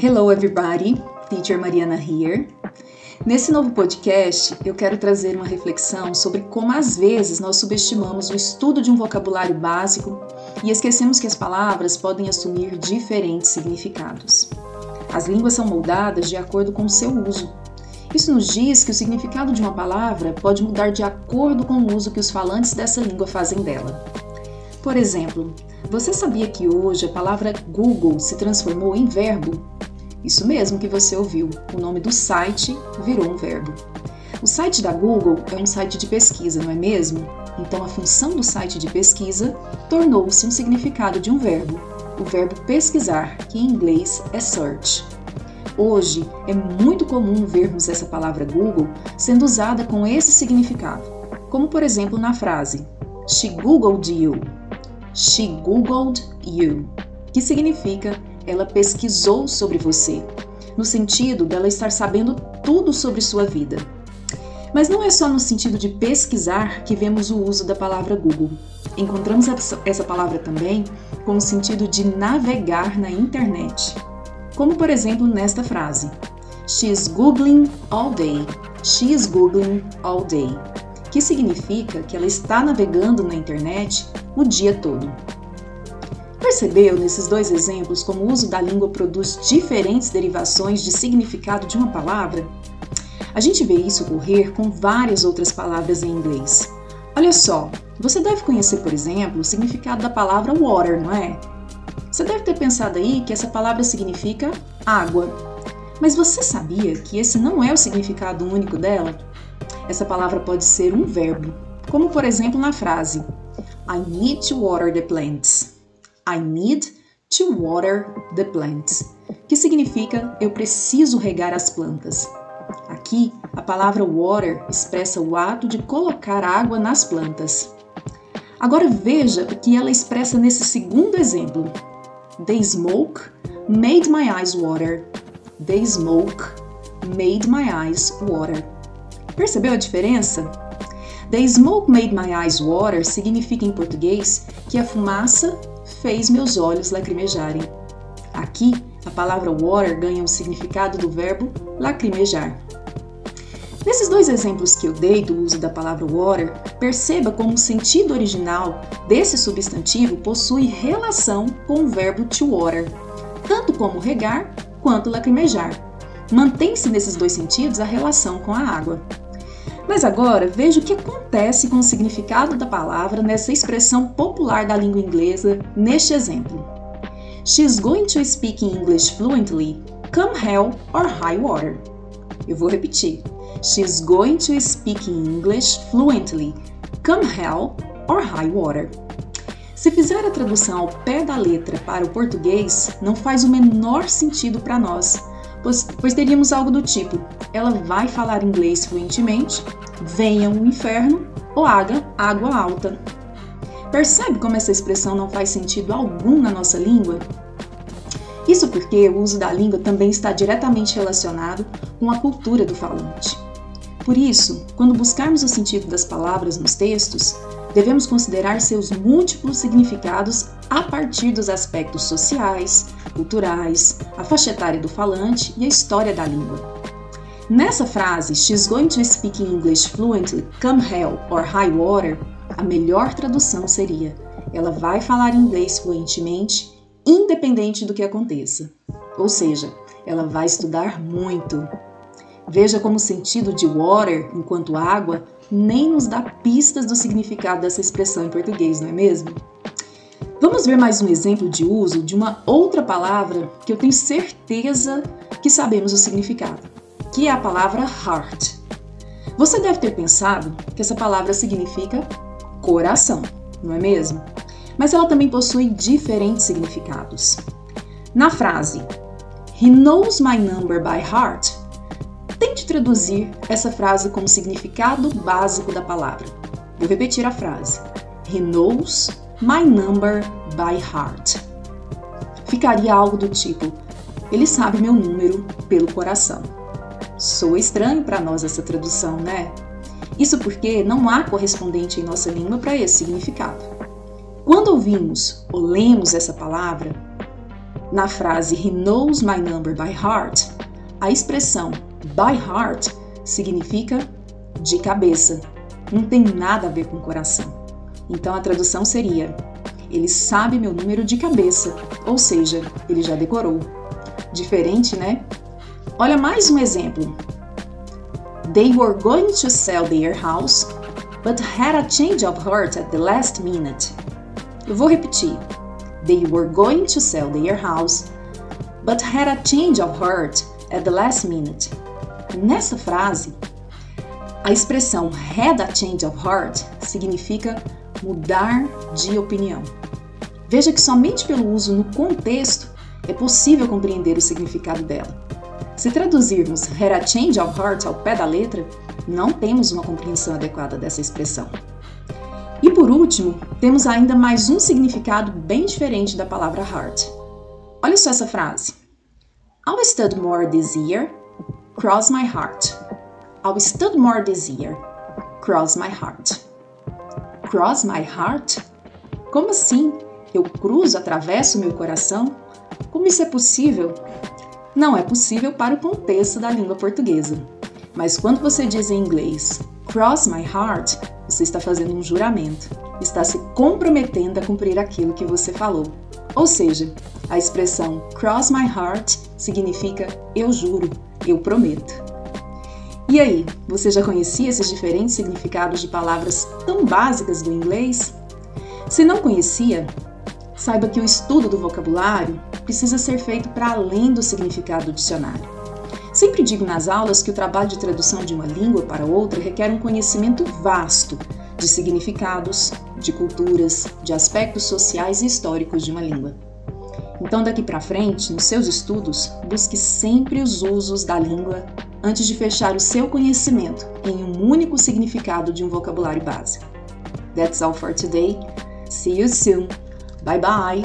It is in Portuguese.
Hello everybody, Teacher Mariana here. Nesse novo podcast, eu quero trazer uma reflexão sobre como às vezes nós subestimamos o estudo de um vocabulário básico e esquecemos que as palavras podem assumir diferentes significados. As línguas são moldadas de acordo com o seu uso. Isso nos diz que o significado de uma palavra pode mudar de acordo com o uso que os falantes dessa língua fazem dela. Por exemplo, você sabia que hoje a palavra Google se transformou em verbo isso mesmo que você ouviu, o nome do site virou um verbo. O site da Google é um site de pesquisa, não é mesmo? Então a função do site de pesquisa tornou-se um significado de um verbo, o verbo pesquisar, que em inglês é search. Hoje é muito comum vermos essa palavra Google sendo usada com esse significado, como por exemplo na frase She Googled you. She Googled you, que significa ela pesquisou sobre você, no sentido dela estar sabendo tudo sobre sua vida. Mas não é só no sentido de pesquisar que vemos o uso da palavra Google. Encontramos essa palavra também com o sentido de navegar na internet. Como por exemplo nesta frase: She's googling all day. She's googling all day. Que significa que ela está navegando na internet o dia todo. Percebeu nesses dois exemplos como o uso da língua produz diferentes derivações de significado de uma palavra? A gente vê isso ocorrer com várias outras palavras em inglês. Olha só, você deve conhecer, por exemplo, o significado da palavra water, não é? Você deve ter pensado aí que essa palavra significa água. Mas você sabia que esse não é o significado único dela? Essa palavra pode ser um verbo, como por exemplo na frase I need to water the plants. I need to water the plants, que significa eu preciso regar as plantas. Aqui, a palavra water expressa o ato de colocar água nas plantas. Agora veja o que ela expressa nesse segundo exemplo. The smoke made my eyes water. The smoke made my eyes water. Percebeu a diferença? The smoke made my eyes water significa em português que a fumaça fez meus olhos lacrimejarem. Aqui, a palavra water ganha o significado do verbo lacrimejar. Nesses dois exemplos que eu dei do uso da palavra water, perceba como o sentido original desse substantivo possui relação com o verbo to water, tanto como regar quanto lacrimejar. Mantém-se nesses dois sentidos a relação com a água. Mas agora veja o que acontece com o significado da palavra nessa expressão popular da língua inglesa neste exemplo. She's going to speak English fluently, come hell or high water. Eu vou repetir. She's going to speak English fluently, come hell or high water. Se fizer a tradução ao pé da letra para o português, não faz o menor sentido para nós, pois, pois teríamos algo do tipo: ela vai falar inglês fluentemente, venha um inferno ou água, água alta. Percebe como essa expressão não faz sentido algum na nossa língua? Isso porque o uso da língua também está diretamente relacionado com a cultura do falante. Por isso, quando buscarmos o sentido das palavras nos textos, devemos considerar seus múltiplos significados a partir dos aspectos sociais, culturais, a faixa etária do falante e a história da língua. Nessa frase, she's going to speak English fluently, come hell or high water, a melhor tradução seria: ela vai falar inglês fluentemente, independente do que aconteça. Ou seja, ela vai estudar muito. Veja como o sentido de water, enquanto água, nem nos dá pistas do significado dessa expressão em português, não é mesmo? Vamos ver mais um exemplo de uso de uma outra palavra que eu tenho certeza que sabemos o significado que é a palavra heart. Você deve ter pensado que essa palavra significa coração, não é mesmo? Mas ela também possui diferentes significados. Na frase He knows my number by heart, tente traduzir essa frase como significado básico da palavra. Vou repetir a frase. He knows my number by heart. Ficaria algo do tipo: Ele sabe meu número pelo coração. Soa estranho para nós essa tradução, né? Isso porque não há correspondente em nossa língua para esse significado. Quando ouvimos ou lemos essa palavra, Na frase He knows my number by heart, a expressão by heart significa de cabeça. Não tem nada a ver com coração. Então a tradução seria: Ele sabe meu número de cabeça, ou seja, ele já decorou. Diferente, né? Olha mais um exemplo. They were going to sell their house, but had a change of heart at the last minute. Eu vou repetir. They were going to sell their house, but had a change of heart at the last minute. Nessa frase, a expressão had a change of heart significa mudar de opinião. Veja que somente pelo uso no contexto é possível compreender o significado dela. Se traduzirmos had a change of heart ao pé da letra, não temos uma compreensão adequada dessa expressão. E por último, temos ainda mais um significado bem diferente da palavra heart. Olha só essa frase. I'll stud more this year, cross my heart. I'll stud more this year, cross my heart. Cross my heart? Como assim? Eu cruzo, atravesso meu coração? Como isso é possível? Não é possível para o contexto da língua portuguesa. Mas quando você diz em inglês cross my heart, você está fazendo um juramento, está se comprometendo a cumprir aquilo que você falou. Ou seja, a expressão cross my heart significa eu juro, eu prometo. E aí, você já conhecia esses diferentes significados de palavras tão básicas do inglês? Se não conhecia, saiba que o estudo do vocabulário precisa ser feito para além do significado do dicionário. Sempre digo nas aulas que o trabalho de tradução de uma língua para outra requer um conhecimento vasto de significados, de culturas, de aspectos sociais e históricos de uma língua. Então, daqui para frente, nos seus estudos, busque sempre os usos da língua antes de fechar o seu conhecimento em um único significado de um vocabulário básico. That's all for today. See you soon. Bye bye.